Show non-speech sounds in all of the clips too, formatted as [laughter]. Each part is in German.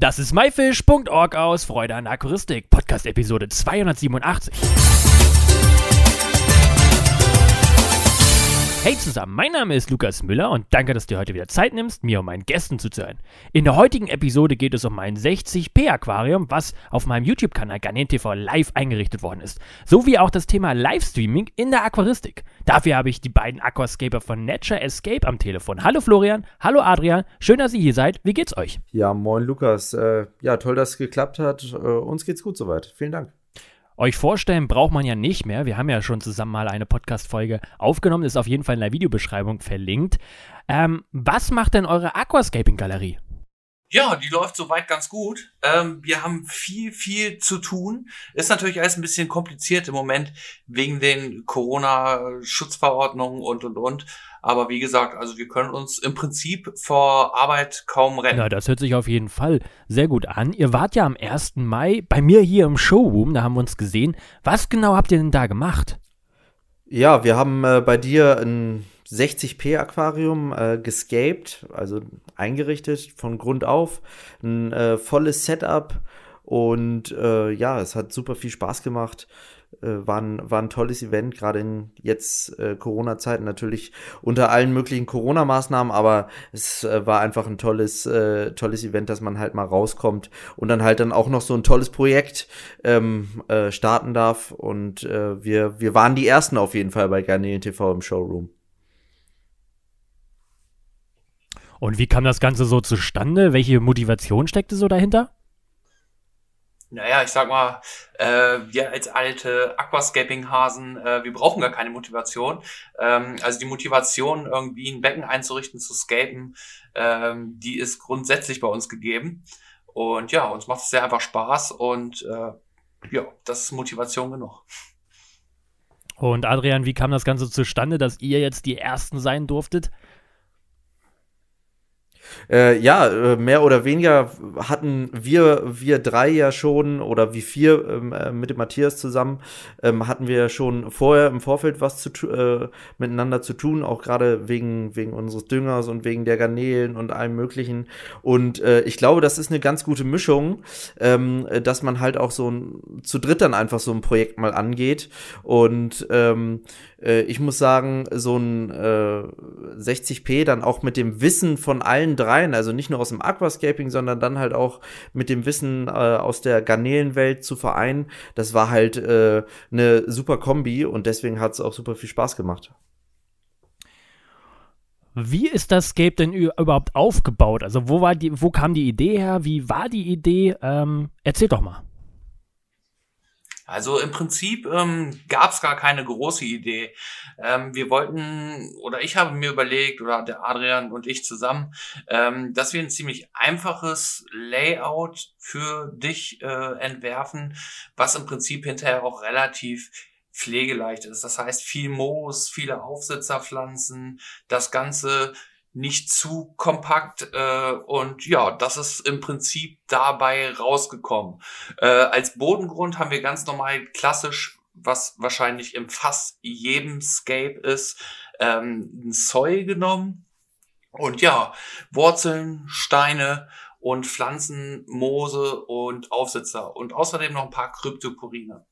Das ist myfish.org aus Freude an Aquaristik, Podcast Episode 287. Hey zusammen, mein Name ist Lukas Müller und danke, dass du heute wieder Zeit nimmst, mir und meinen Gästen zuzuhören. In der heutigen Episode geht es um mein 60p Aquarium, was auf meinem YouTube-Kanal Garnet TV live eingerichtet worden ist, sowie auch das Thema Livestreaming in der Aquaristik. Dafür habe ich die beiden Aquascaper von Nature Escape am Telefon. Hallo Florian, hallo Adrian, schön, dass ihr hier seid. Wie geht's euch? Ja, moin Lukas. Äh, ja, toll, dass es geklappt hat. Äh, uns geht's gut soweit. Vielen Dank. Euch vorstellen braucht man ja nicht mehr. Wir haben ja schon zusammen mal eine Podcast-Folge aufgenommen, ist auf jeden Fall in der Videobeschreibung verlinkt. Ähm, was macht denn eure Aquascaping-Galerie? Ja, die läuft soweit ganz gut. Ähm, wir haben viel, viel zu tun. Ist natürlich alles ein bisschen kompliziert im Moment wegen den Corona-Schutzverordnungen und, und, und. Aber wie gesagt, also wir können uns im Prinzip vor Arbeit kaum rennen. Na, das hört sich auf jeden Fall sehr gut an. Ihr wart ja am 1. Mai bei mir hier im Showroom, da haben wir uns gesehen. Was genau habt ihr denn da gemacht? Ja, wir haben äh, bei dir ein 60p Aquarium äh, gescaped, also eingerichtet von Grund auf. Ein äh, volles Setup und äh, ja, es hat super viel Spaß gemacht war, ein, war ein tolles Event, gerade in jetzt äh, Corona-Zeiten natürlich unter allen möglichen Corona-Maßnahmen, aber es äh, war einfach ein tolles, äh, tolles Event, dass man halt mal rauskommt und dann halt dann auch noch so ein tolles Projekt ähm, äh, starten darf. Und äh, wir, wir waren die Ersten auf jeden Fall bei Garnelen TV im Showroom. Und wie kam das Ganze so zustande? Welche Motivation steckte so dahinter? Naja, ich sag mal, äh, wir als alte Aquascaping-Hasen, äh, wir brauchen gar keine Motivation. Ähm, also die Motivation, irgendwie ein Becken einzurichten, zu scapen, ähm, die ist grundsätzlich bei uns gegeben. Und ja, uns macht es sehr einfach Spaß und äh, ja, das ist Motivation genug. Und Adrian, wie kam das Ganze zustande, dass ihr jetzt die Ersten sein durftet? Äh, ja, äh, mehr oder weniger hatten wir, wir drei ja schon oder wie vier ähm, äh, mit dem Matthias zusammen, ähm, hatten wir schon vorher im Vorfeld was zu, äh, miteinander zu tun, auch gerade wegen, wegen unseres Düngers und wegen der Garnelen und allem Möglichen. Und äh, ich glaube, das ist eine ganz gute Mischung, ähm, dass man halt auch so ein, zu dritt dann einfach so ein Projekt mal angeht. Und ähm, äh, ich muss sagen, so ein 60p dann auch mit dem Wissen von allen dreien, also nicht nur aus dem Aquascaping, sondern dann halt auch mit dem Wissen äh, aus der Garnelenwelt zu vereinen. Das war halt äh, eine super Kombi und deswegen hat es auch super viel Spaß gemacht. Wie ist das Scape denn überhaupt aufgebaut? Also wo war die, wo kam die Idee her? Wie war die Idee? Ähm, erzähl doch mal. Also im Prinzip ähm, gab es gar keine große Idee. Ähm, wir wollten, oder ich habe mir überlegt, oder der Adrian und ich zusammen, ähm, dass wir ein ziemlich einfaches Layout für dich äh, entwerfen, was im Prinzip hinterher auch relativ pflegeleicht ist. Das heißt, viel Moos, viele Aufsitzerpflanzen, das Ganze nicht zu kompakt äh, und ja, das ist im Prinzip dabei rausgekommen. Äh, als Bodengrund haben wir ganz normal klassisch, was wahrscheinlich im fast jedem Scape ist, ähm, ein Soil genommen und ja, Wurzeln, Steine und Pflanzen, Moose und Aufsitzer und außerdem noch ein paar Kryptoporine.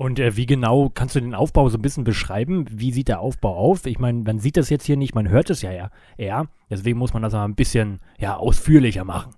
Und äh, wie genau kannst du den Aufbau so ein bisschen beschreiben? Wie sieht der Aufbau auf? Ich meine, man sieht das jetzt hier nicht, man hört es ja eher. Deswegen muss man das mal ein bisschen ja, ausführlicher machen.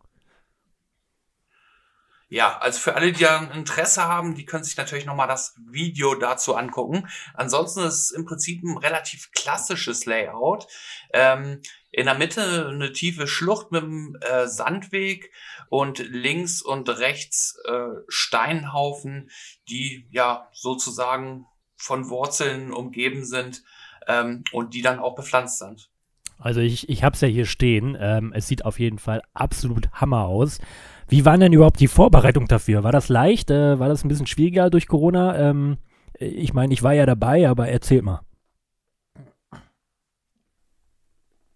Ja, also für alle, die ein Interesse haben, die können sich natürlich nochmal das Video dazu angucken. Ansonsten ist es im Prinzip ein relativ klassisches Layout. Ähm, in der Mitte eine tiefe Schlucht mit einem äh, Sandweg und links und rechts äh, Steinhaufen, die ja sozusagen von Wurzeln umgeben sind ähm, und die dann auch bepflanzt sind. Also ich, ich habe es ja hier stehen. Ähm, es sieht auf jeden Fall absolut Hammer aus. Wie waren denn überhaupt die Vorbereitungen dafür? War das leicht? Äh, war das ein bisschen schwieriger durch Corona? Ähm, ich meine, ich war ja dabei, aber erzähl mal.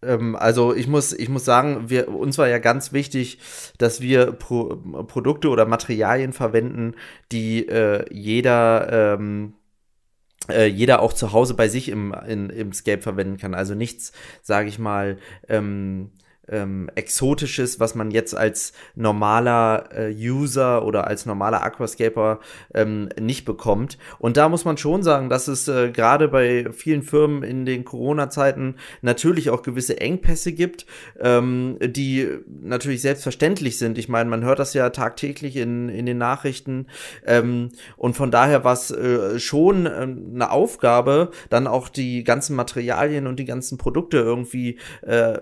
Ähm, also ich muss, ich muss sagen, wir, uns war ja ganz wichtig, dass wir Pro, Produkte oder Materialien verwenden, die äh, jeder, ähm, äh, jeder auch zu Hause bei sich im, in, im Scape verwenden kann. Also nichts, sage ich mal, ähm, ähm, Exotisches, was man jetzt als normaler äh, User oder als normaler Aquascaper ähm, nicht bekommt. Und da muss man schon sagen, dass es äh, gerade bei vielen Firmen in den Corona-Zeiten natürlich auch gewisse Engpässe gibt, ähm, die natürlich selbstverständlich sind. Ich meine, man hört das ja tagtäglich in, in den Nachrichten. Ähm, und von daher war es äh, schon äh, eine Aufgabe, dann auch die ganzen Materialien und die ganzen Produkte irgendwie äh,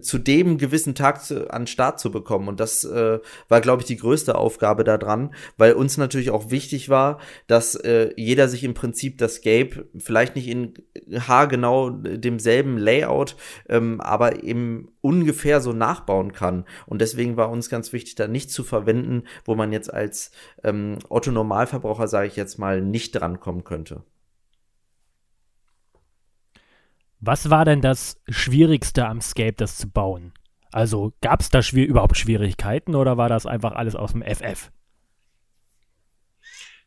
zu dem jedem gewissen Tag zu, an Start zu bekommen. Und das äh, war, glaube ich, die größte Aufgabe daran, weil uns natürlich auch wichtig war, dass äh, jeder sich im Prinzip das Scape vielleicht nicht in haargenau demselben Layout, ähm, aber eben ungefähr so nachbauen kann. Und deswegen war uns ganz wichtig, da nicht zu verwenden, wo man jetzt als ähm, Otto Normalverbraucher, sage ich jetzt mal, nicht drankommen könnte. Was war denn das Schwierigste am Scape, das zu bauen? Also gab es da schwier überhaupt Schwierigkeiten oder war das einfach alles aus dem FF?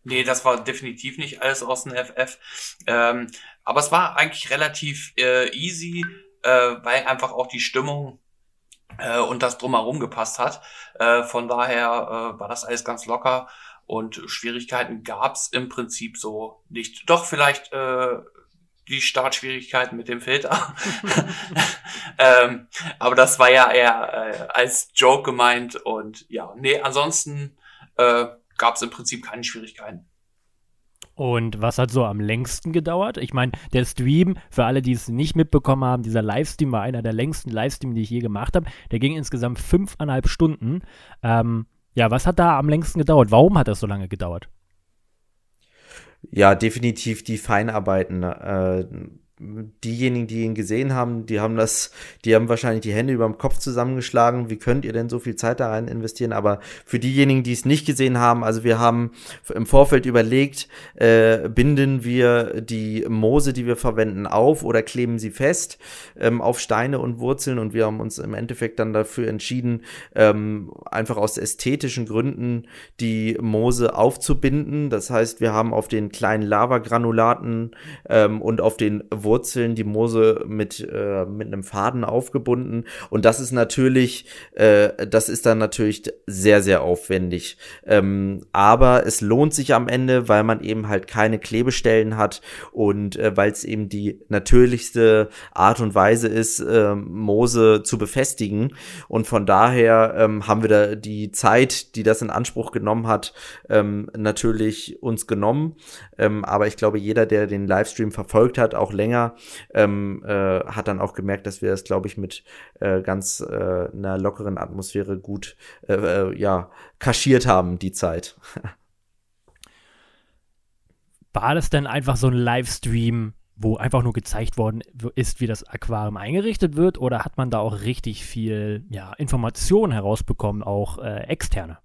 Nee, das war definitiv nicht alles aus dem FF. Ähm, aber es war eigentlich relativ äh, easy, äh, weil einfach auch die Stimmung äh, und das drumherum gepasst hat. Äh, von daher äh, war das alles ganz locker und Schwierigkeiten gab es im Prinzip so nicht. Doch vielleicht äh, die Startschwierigkeiten mit dem Filter. [laughs] ähm, aber das war ja eher äh, als Joke gemeint und ja, nee, ansonsten äh, gab es im Prinzip keine Schwierigkeiten. Und was hat so am längsten gedauert? Ich meine, der Stream, für alle, die es nicht mitbekommen haben, dieser Livestream war einer der längsten Livestreams, die ich je gemacht habe. Der ging insgesamt fünfeinhalb Stunden. Ähm, ja, was hat da am längsten gedauert? Warum hat das so lange gedauert? Ja, definitiv die Feinarbeiten. Äh, diejenigen, die ihn gesehen haben, die haben das, die haben wahrscheinlich die Hände über dem Kopf zusammengeschlagen. Wie könnt ihr denn so viel Zeit da rein investieren? Aber für diejenigen, die es nicht gesehen haben, also wir haben im Vorfeld überlegt, äh, binden wir die Moose, die wir verwenden, auf oder kleben sie fest ähm, auf Steine und Wurzeln und wir haben uns im Endeffekt dann dafür entschieden, ähm, einfach aus ästhetischen Gründen die Moose aufzubinden. Das heißt, wir haben auf den kleinen Lavagranulaten ähm, und auf den Wurzeln Wurzeln, die Moose mit, äh, mit einem Faden aufgebunden. Und das ist natürlich, äh, das ist dann natürlich sehr, sehr aufwendig. Ähm, aber es lohnt sich am Ende, weil man eben halt keine Klebestellen hat und äh, weil es eben die natürlichste Art und Weise ist, äh, Moose zu befestigen. Und von daher ähm, haben wir da die Zeit, die das in Anspruch genommen hat, ähm, natürlich uns genommen. Ähm, aber ich glaube, jeder, der den Livestream verfolgt hat, auch länger, länger, ähm, äh, hat dann auch gemerkt, dass wir das, glaube ich, mit äh, ganz äh, einer lockeren Atmosphäre gut äh, äh, ja, kaschiert haben, die Zeit. [laughs] War das denn einfach so ein Livestream, wo einfach nur gezeigt worden ist, wie das Aquarium eingerichtet wird, oder hat man da auch richtig viel ja, Informationen herausbekommen, auch äh, externe?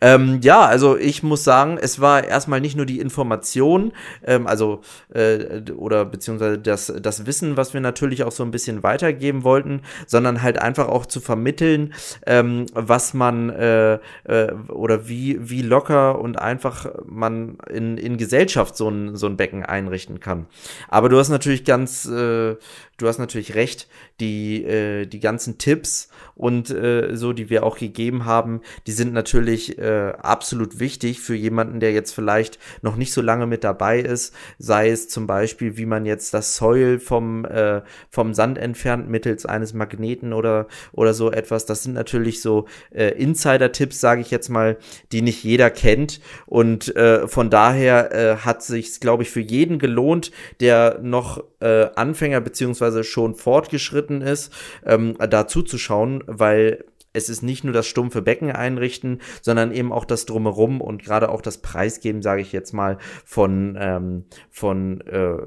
Ähm, ja, also ich muss sagen, es war erstmal nicht nur die Information, ähm, also äh, oder beziehungsweise das, das Wissen, was wir natürlich auch so ein bisschen weitergeben wollten, sondern halt einfach auch zu vermitteln, ähm, was man äh, äh, oder wie, wie locker und einfach man in, in Gesellschaft so ein, so ein Becken einrichten kann. Aber du hast natürlich ganz, äh, du hast natürlich recht, die, äh, die ganzen Tipps und äh, so, die wir auch gegeben haben, die sind natürlich äh, absolut wichtig für jemanden, der jetzt vielleicht noch nicht so lange mit dabei ist, sei es zum Beispiel, wie man jetzt das Soil vom, äh, vom Sand entfernt mittels eines Magneten oder, oder so etwas. Das sind natürlich so äh, Insider-Tipps, sage ich jetzt mal, die nicht jeder kennt und äh, von daher äh, hat sich, glaube ich, für jeden gelohnt, der noch äh, Anfänger beziehungsweise schon fortgeschritten ist, ähm, da zuzuschauen, weil es ist nicht nur das stumpfe Becken einrichten, sondern eben auch das drumherum und gerade auch das Preisgeben, sage ich jetzt mal, von, ähm, von äh,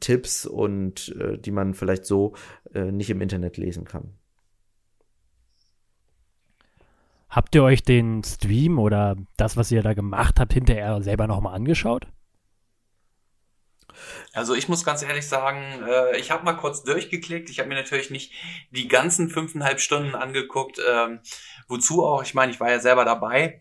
Tipps und äh, die man vielleicht so äh, nicht im Internet lesen kann. Habt ihr euch den Stream oder das, was ihr da gemacht habt, hinterher selber nochmal angeschaut? Also ich muss ganz ehrlich sagen, äh, ich habe mal kurz durchgeklickt. Ich habe mir natürlich nicht die ganzen fünfeinhalb Stunden angeguckt. Ähm, wozu auch? Ich meine, ich war ja selber dabei.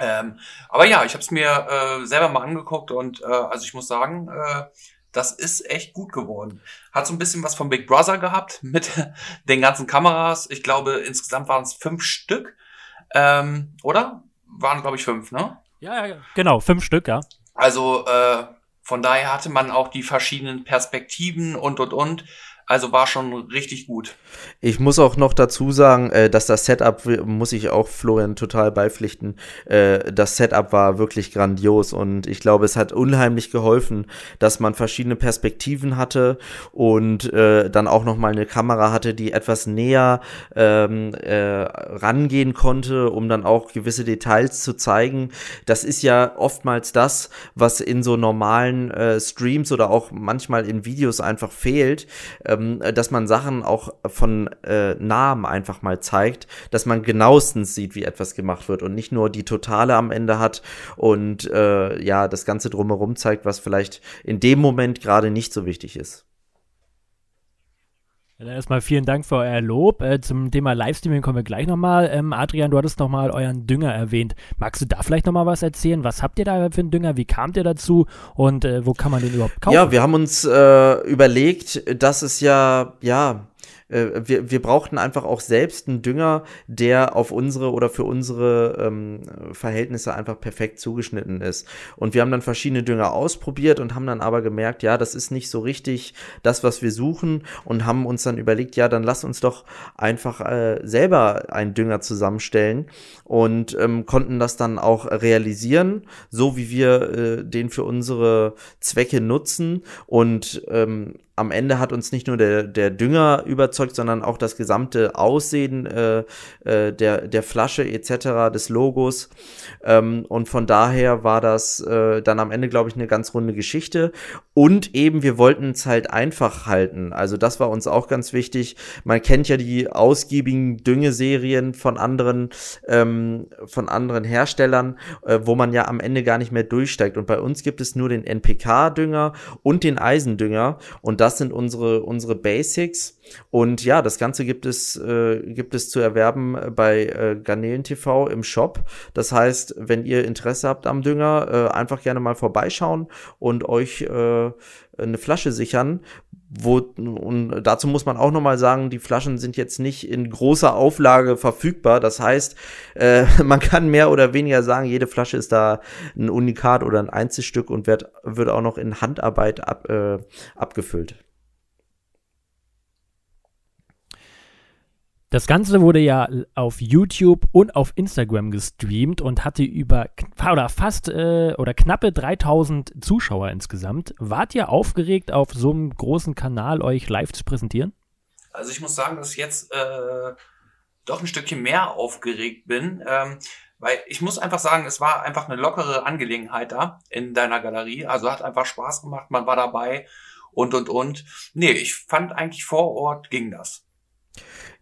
Ähm, aber ja, ich habe es mir äh, selber mal angeguckt und äh, also ich muss sagen, äh, das ist echt gut geworden. Hat so ein bisschen was von Big Brother gehabt mit [laughs] den ganzen Kameras. Ich glaube, insgesamt waren es fünf Stück. Ähm, oder? Waren, glaube ich, fünf, ne? Ja, ja, genau, fünf Stück, ja. Also äh, von daher hatte man auch die verschiedenen Perspektiven und und und. Also war schon richtig gut. Ich muss auch noch dazu sagen, äh, dass das Setup, muss ich auch Florian total beipflichten, äh, das Setup war wirklich grandios und ich glaube, es hat unheimlich geholfen, dass man verschiedene Perspektiven hatte und äh, dann auch noch mal eine Kamera hatte, die etwas näher ähm, äh, rangehen konnte, um dann auch gewisse Details zu zeigen. Das ist ja oftmals das, was in so normalen Streams oder auch manchmal in Videos einfach fehlt. Ähm, ähm, dass man Sachen auch von äh, Namen einfach mal zeigt, dass man genauestens sieht, wie etwas gemacht wird und nicht nur die Totale am Ende hat und äh, ja, das Ganze drumherum zeigt, was vielleicht in dem Moment gerade nicht so wichtig ist. Ja, dann erstmal vielen Dank für euer Lob. Äh, zum Thema Livestreaming kommen wir gleich nochmal. Ähm, Adrian, du hattest nochmal euren Dünger erwähnt. Magst du da vielleicht nochmal was erzählen? Was habt ihr da für einen Dünger? Wie kamt ihr dazu? Und äh, wo kann man den überhaupt kaufen? Ja, wir haben uns äh, überlegt, dass es ja, ja, äh, wir, wir brauchten einfach auch selbst einen Dünger, der auf unsere oder für unsere ähm, Verhältnisse einfach perfekt zugeschnitten ist. Und wir haben dann verschiedene Dünger ausprobiert und haben dann aber gemerkt, ja, das ist nicht so richtig das, was wir suchen und haben uns dann überlegt, ja, dann lass uns doch einfach äh, selber einen Dünger zusammenstellen und ähm, konnten das dann auch realisieren, so wie wir äh, den für unsere Zwecke nutzen und ähm, am Ende hat uns nicht nur der, der Dünger überzeugt, sondern auch das gesamte Aussehen äh, äh, der, der Flasche etc., des Logos. Ähm, und von daher war das äh, dann am Ende, glaube ich, eine ganz runde Geschichte. Und eben, wir wollten es halt einfach halten. Also das war uns auch ganz wichtig. Man kennt ja die ausgiebigen Düngeserien von anderen, ähm, von anderen Herstellern, äh, wo man ja am Ende gar nicht mehr durchsteigt. Und bei uns gibt es nur den NPK-Dünger und den Eisendünger. Und das das sind unsere, unsere Basics. Und ja, das Ganze gibt es, äh, gibt es zu erwerben bei äh, Garnelen TV im Shop. Das heißt, wenn ihr Interesse habt am Dünger, äh, einfach gerne mal vorbeischauen und euch äh, eine Flasche sichern. Wo, und dazu muss man auch nochmal sagen, die Flaschen sind jetzt nicht in großer Auflage verfügbar. Das heißt, äh, [laughs] man kann mehr oder weniger sagen, jede Flasche ist da ein Unikat oder ein Einzelstück und wird, wird auch noch in Handarbeit ab, äh, abgefüllt. Das Ganze wurde ja auf YouTube und auf Instagram gestreamt und hatte über oder fast äh, oder knappe 3000 Zuschauer insgesamt. Wart ihr aufgeregt, auf so einem großen Kanal euch live zu präsentieren? Also ich muss sagen, dass ich jetzt äh, doch ein Stückchen mehr aufgeregt bin, ähm, weil ich muss einfach sagen, es war einfach eine lockere Angelegenheit da in deiner Galerie. Also hat einfach Spaß gemacht, man war dabei und und und. Nee, ich fand eigentlich vor Ort ging das.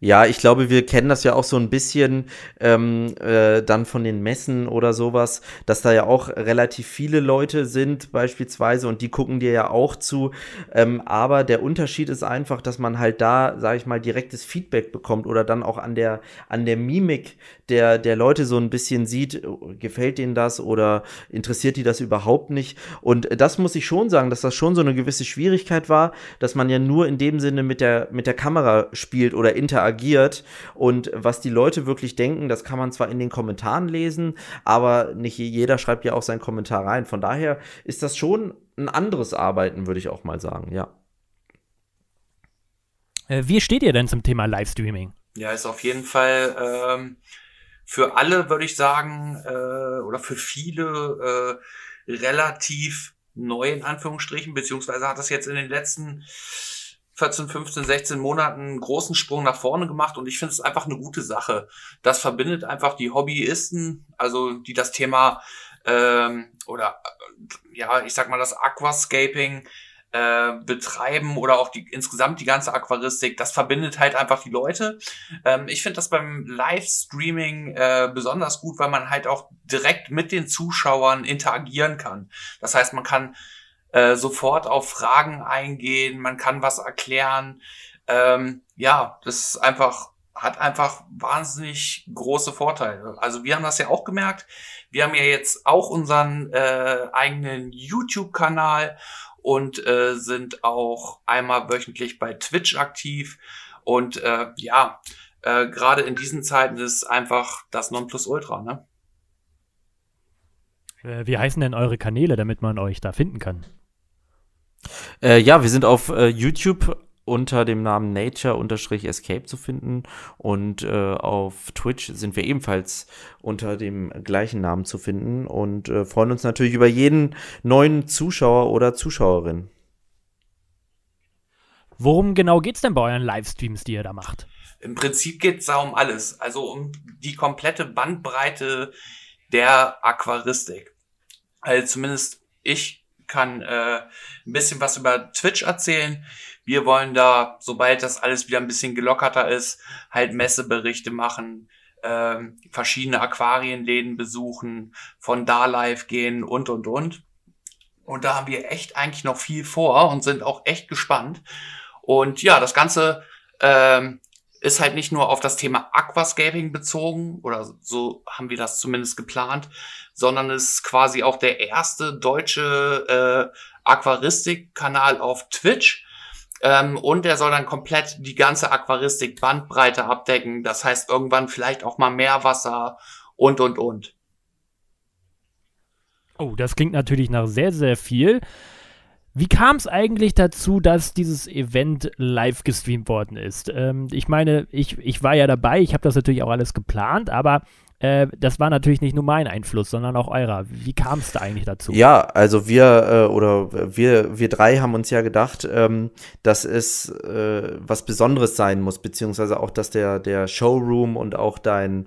Ja, ich glaube, wir kennen das ja auch so ein bisschen ähm, äh, dann von den Messen oder sowas, dass da ja auch relativ viele Leute sind beispielsweise und die gucken dir ja auch zu. Ähm, aber der Unterschied ist einfach, dass man halt da, sage ich mal, direktes Feedback bekommt oder dann auch an der an der Mimik der der Leute so ein bisschen sieht, gefällt denen das oder interessiert die das überhaupt nicht. Und das muss ich schon sagen, dass das schon so eine gewisse Schwierigkeit war, dass man ja nur in dem Sinne mit der mit der Kamera spielt oder interagiert agiert. Und was die Leute wirklich denken, das kann man zwar in den Kommentaren lesen, aber nicht jeder schreibt ja auch seinen Kommentar rein. Von daher ist das schon ein anderes Arbeiten, würde ich auch mal sagen, ja. Äh, wie steht ihr denn zum Thema Livestreaming? Ja, ist auf jeden Fall ähm, für alle, würde ich sagen, äh, oder für viele äh, relativ neu in Anführungsstrichen, beziehungsweise hat das jetzt in den letzten 14, 15, 16 Monaten einen großen Sprung nach vorne gemacht und ich finde es einfach eine gute Sache. Das verbindet einfach die Hobbyisten, also die das Thema ähm, oder ja, ich sag mal das Aquascaping äh, betreiben oder auch die insgesamt die ganze Aquaristik, das verbindet halt einfach die Leute. Ähm, ich finde das beim Livestreaming äh, besonders gut, weil man halt auch direkt mit den Zuschauern interagieren kann. Das heißt, man kann äh, sofort auf Fragen eingehen, man kann was erklären. Ähm, ja, das ist einfach, hat einfach wahnsinnig große Vorteile. Also wir haben das ja auch gemerkt. Wir haben ja jetzt auch unseren äh, eigenen YouTube-Kanal und äh, sind auch einmal wöchentlich bei Twitch aktiv. Und äh, ja, äh, gerade in diesen Zeiten ist einfach das Nonplusultra, ne? Äh, wie heißen denn eure Kanäle, damit man euch da finden kann? Äh, ja, wir sind auf äh, YouTube unter dem Namen Nature-Escape zu finden und äh, auf Twitch sind wir ebenfalls unter dem gleichen Namen zu finden und äh, freuen uns natürlich über jeden neuen Zuschauer oder Zuschauerin. Worum genau geht es denn bei euren Livestreams, die ihr da macht? Im Prinzip geht es da um alles, also um die komplette Bandbreite der Aquaristik. Also zumindest ich kann äh, ein bisschen was über Twitch erzählen. Wir wollen da, sobald das alles wieder ein bisschen gelockerter ist, halt Messeberichte machen, äh, verschiedene Aquarienläden besuchen, von da live gehen und und und. Und da haben wir echt eigentlich noch viel vor und sind auch echt gespannt. Und ja, das Ganze ähm, ist halt nicht nur auf das Thema Aquascaping bezogen, oder so haben wir das zumindest geplant, sondern ist quasi auch der erste deutsche äh, Aquaristik-Kanal auf Twitch. Ähm, und er soll dann komplett die ganze Aquaristik-Bandbreite abdecken. Das heißt, irgendwann vielleicht auch mal Meerwasser und, und, und. Oh, das klingt natürlich nach sehr, sehr viel. Wie kam es eigentlich dazu, dass dieses Event live gestreamt worden ist? Ähm, ich meine, ich, ich war ja dabei, ich habe das natürlich auch alles geplant, aber äh, das war natürlich nicht nur mein Einfluss, sondern auch eurer. Wie kam es da eigentlich dazu? Ja, also wir äh, oder wir, wir drei haben uns ja gedacht, ähm, dass es äh, was Besonderes sein muss, beziehungsweise auch, dass der, der Showroom und auch dein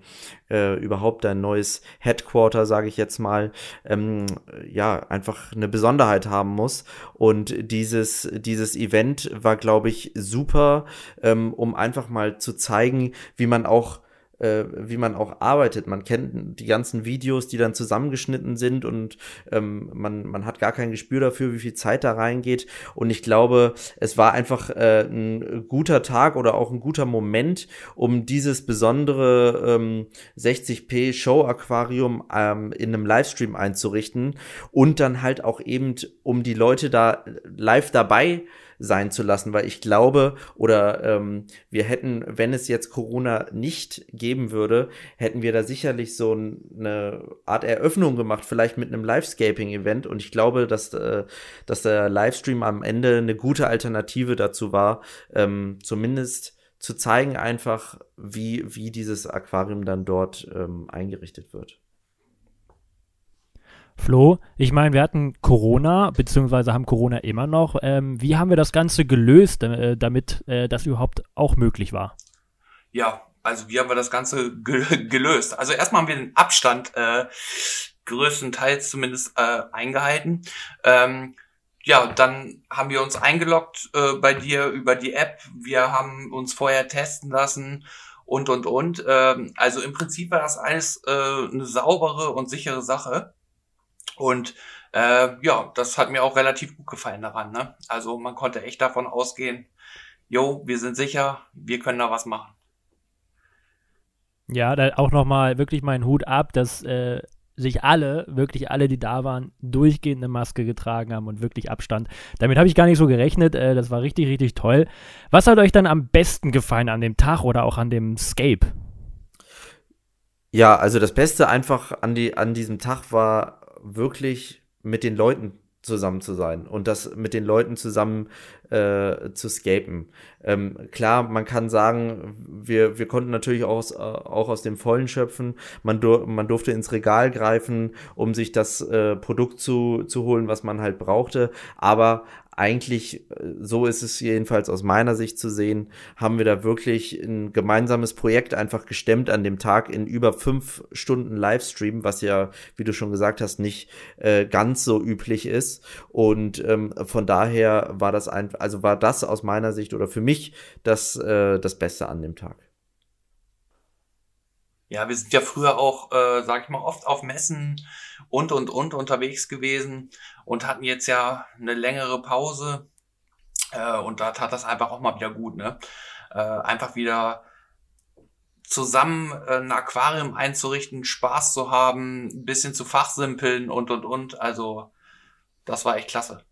äh, überhaupt dein neues Headquarter, sage ich jetzt mal, ähm, ja, einfach eine Besonderheit haben muss. Und dieses, dieses Event war, glaube ich, super, ähm, um einfach mal zu zeigen, wie man auch äh, wie man auch arbeitet. Man kennt die ganzen Videos, die dann zusammengeschnitten sind und ähm, man, man hat gar kein Gespür dafür, wie viel Zeit da reingeht. Und ich glaube, es war einfach äh, ein guter Tag oder auch ein guter Moment, um dieses besondere ähm, 60p Show Aquarium ähm, in einem Livestream einzurichten und dann halt auch eben, um die Leute da live dabei sein zu lassen, weil ich glaube, oder ähm, wir hätten, wenn es jetzt Corona nicht geben würde, hätten wir da sicherlich so eine Art Eröffnung gemacht, vielleicht mit einem Livescaping-Event. Und ich glaube, dass, äh, dass der Livestream am Ende eine gute Alternative dazu war, ähm, zumindest zu zeigen einfach, wie, wie dieses Aquarium dann dort ähm, eingerichtet wird. Flo, ich meine, wir hatten Corona, beziehungsweise haben Corona immer noch. Ähm, wie haben wir das Ganze gelöst, äh, damit äh, das überhaupt auch möglich war? Ja, also wie haben wir das Ganze ge [laughs] gelöst? Also erstmal haben wir den Abstand äh, größtenteils zumindest äh, eingehalten. Ähm, ja, dann haben wir uns eingeloggt äh, bei dir über die App. Wir haben uns vorher testen lassen und, und, und. Ähm, also im Prinzip war das alles äh, eine saubere und sichere Sache. Und äh, ja, das hat mir auch relativ gut gefallen daran. Ne? Also man konnte echt davon ausgehen, jo, wir sind sicher, wir können da was machen. Ja, da auch nochmal wirklich meinen Hut ab, dass äh, sich alle, wirklich alle, die da waren, durchgehend eine Maske getragen haben und wirklich Abstand. Damit habe ich gar nicht so gerechnet. Äh, das war richtig, richtig toll. Was hat euch dann am besten gefallen an dem Tag oder auch an dem Scape? Ja, also das Beste einfach an, die, an diesem Tag war wirklich mit den Leuten zusammen zu sein und das mit den Leuten zusammen äh, zu scapen. Ähm, klar, man kann sagen, wir, wir konnten natürlich auch aus, äh, auch aus dem Vollen schöpfen. Man, dur man durfte ins Regal greifen, um sich das äh, Produkt zu, zu holen, was man halt brauchte. Aber eigentlich, äh, so ist es jedenfalls aus meiner Sicht zu sehen, haben wir da wirklich ein gemeinsames Projekt einfach gestemmt an dem Tag in über fünf Stunden Livestream, was ja, wie du schon gesagt hast, nicht äh, ganz so üblich ist. Und ähm, von daher war das einfach, also war das aus meiner Sicht oder für mich das, äh, das Beste an dem Tag. Ja, wir sind ja früher auch, äh, sag ich mal, oft auf Messen und und und unterwegs gewesen und hatten jetzt ja eine längere Pause. Äh, und da tat das einfach auch mal wieder gut, ne? Äh, einfach wieder zusammen äh, ein Aquarium einzurichten, Spaß zu haben, ein bisschen zu fachsimpeln und und und. Also, das war echt klasse.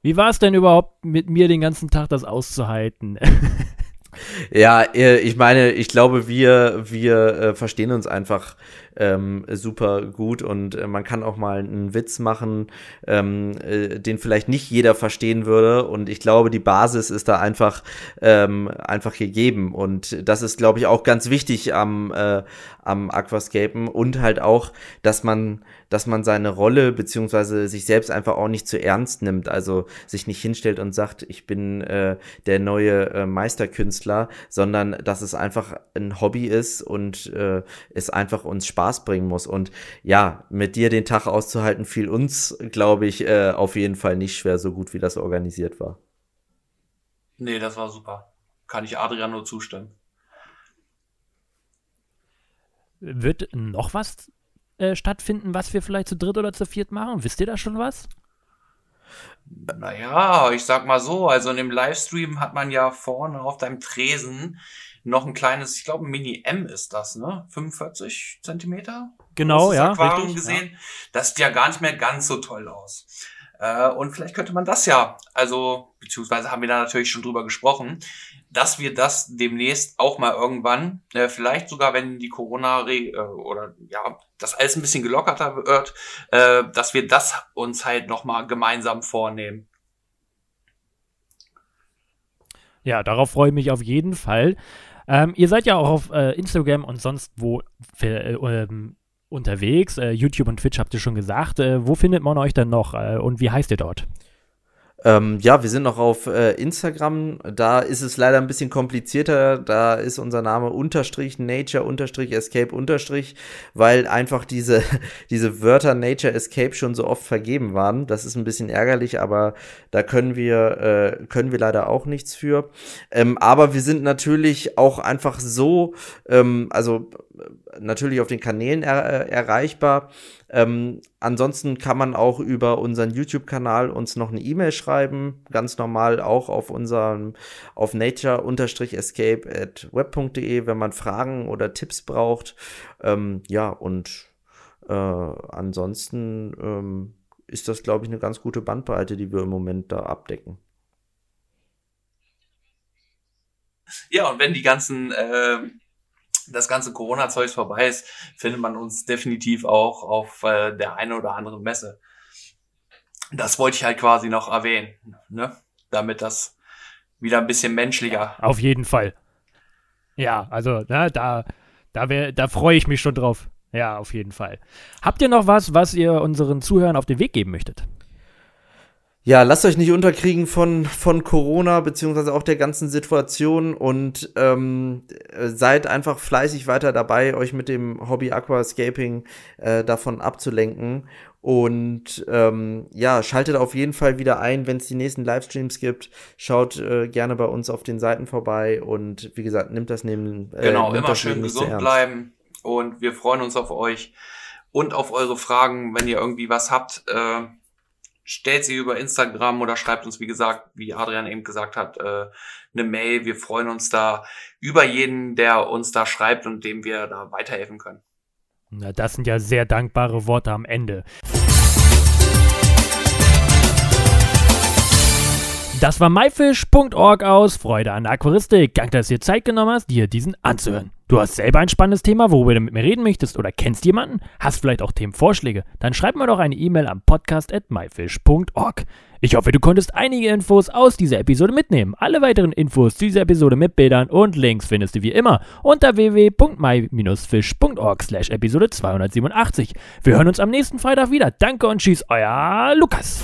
Wie war es denn überhaupt mit mir den ganzen Tag das auszuhalten? [laughs] Ja, äh, ich meine, ich glaube, wir, wir äh, verstehen uns einfach ähm, super gut und äh, man kann auch mal einen Witz machen, ähm, äh, den vielleicht nicht jeder verstehen würde. Und ich glaube, die Basis ist da einfach, ähm, einfach gegeben. Und das ist, glaube ich, auch ganz wichtig am, äh, am Aquascapen und halt auch, dass man, dass man seine Rolle beziehungsweise sich selbst einfach auch nicht zu ernst nimmt. Also sich nicht hinstellt und sagt, ich bin äh, der neue äh, Meisterkünstler, sondern dass es einfach ein Hobby ist und äh, es einfach uns Spaß bringen muss. Und ja, mit dir den Tag auszuhalten, fiel uns, glaube ich, äh, auf jeden Fall nicht schwer, so gut wie das organisiert war. Nee, das war super. Kann ich Adrian nur zustimmen. Wird noch was äh, stattfinden, was wir vielleicht zu dritt oder zu viert machen? Wisst ihr da schon was? Naja, ich sag mal so, also in dem Livestream hat man ja vorne auf deinem Tresen noch ein kleines, ich glaube, Mini-M ist das, ne? 45 Zentimeter? Genau, ja. Aquarium richtig, gesehen. Ja. Das sieht ja gar nicht mehr ganz so toll aus. Äh, und vielleicht könnte man das ja, also, beziehungsweise haben wir da natürlich schon drüber gesprochen, dass wir das demnächst auch mal irgendwann, äh, vielleicht sogar wenn die Corona äh, oder ja, das alles ein bisschen gelockerter wird, äh, dass wir das uns halt nochmal gemeinsam vornehmen. Ja, darauf freue ich mich auf jeden Fall. Ähm, ihr seid ja auch auf äh, Instagram und sonst wo äh, ähm, unterwegs. Äh, YouTube und Twitch habt ihr schon gesagt. Äh, wo findet man euch denn noch äh, und wie heißt ihr dort? Ähm, ja, wir sind noch auf äh, Instagram. Da ist es leider ein bisschen komplizierter. Da ist unser Name unterstrich Nature unterstrich Escape unterstrich, weil einfach diese, [laughs] diese Wörter Nature Escape schon so oft vergeben waren. Das ist ein bisschen ärgerlich, aber da können wir, äh, können wir leider auch nichts für. Ähm, aber wir sind natürlich auch einfach so, ähm, also natürlich auf den Kanälen er, äh, erreichbar. Ähm, ansonsten kann man auch über unseren YouTube-Kanal uns noch eine E-Mail schreiben, ganz normal auch auf unserem auf nature-escape at web.de, wenn man Fragen oder Tipps braucht. Ähm, ja, und äh, ansonsten ähm, ist das, glaube ich, eine ganz gute Bandbreite, die wir im Moment da abdecken. Ja, und wenn die ganzen äh, das ganze Corona-Zeug vorbei ist, findet man uns definitiv auch auf äh, der einen oder anderen Messe. Das wollte ich halt quasi noch erwähnen, ne? damit das wieder ein bisschen menschlicher. Auf jeden Fall. Ja, also ne, da, da, da freue ich mich schon drauf. Ja, auf jeden Fall. Habt ihr noch was, was ihr unseren Zuhörern auf den Weg geben möchtet? ja, lasst euch nicht unterkriegen von, von Corona, beziehungsweise auch der ganzen Situation und ähm, seid einfach fleißig weiter dabei, euch mit dem Hobby Aquascaping äh, davon abzulenken. Und ähm, ja, schaltet auf jeden Fall wieder ein, wenn es die nächsten Livestreams gibt. Schaut äh, gerne bei uns auf den Seiten vorbei und wie gesagt, nimmt das neben. Äh, genau, immer schön gesund bleiben und wir freuen uns auf euch und auf eure Fragen, wenn ihr irgendwie was habt. Äh, stellt sie über Instagram oder schreibt uns, wie gesagt, wie Adrian eben gesagt hat, äh, eine Mail. Wir freuen uns da über jeden, der uns da schreibt und dem wir da weiterhelfen können. Na, das sind ja sehr dankbare Worte am Ende. Das war myfish.org aus Freude an der Aquaristik. Danke, dass du dir Zeit genommen hast, dir diesen anzuhören. Du hast selber ein spannendes Thema, worüber du mit mir reden möchtest oder kennst jemanden? Hast vielleicht auch Themenvorschläge? Dann schreib mir doch eine E-Mail am podcast at myfish.org. Ich hoffe, du konntest einige Infos aus dieser Episode mitnehmen. Alle weiteren Infos zu dieser Episode mit Bildern und Links findest du wie immer unter www.my-fish.org slash Episode 287. Wir hören uns am nächsten Freitag wieder. Danke und tschüss, euer Lukas.